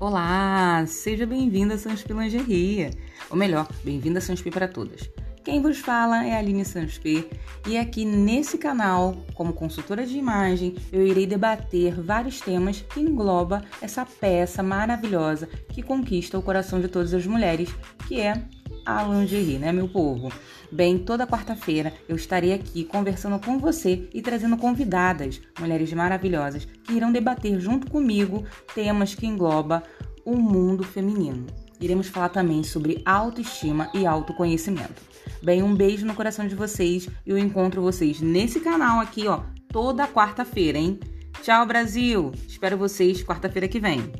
Olá, seja bem-vinda a Sanspi Lingerie. Ou melhor, bem-vinda a Sanspi para todas. Quem vos fala é a Aline Sanspi e aqui nesse canal, como consultora de imagem, eu irei debater vários temas que engloba essa peça maravilhosa que conquista o coração de todas as mulheres, que é a lingerie, né, meu povo? Bem, toda quarta-feira eu estarei aqui conversando com você e trazendo convidadas, mulheres maravilhosas, que irão debater junto comigo temas que engloba o mundo feminino. Iremos falar também sobre autoestima e autoconhecimento. Bem, um beijo no coração de vocês e eu encontro vocês nesse canal aqui, ó, toda quarta-feira, hein? Tchau, Brasil! Espero vocês quarta-feira que vem.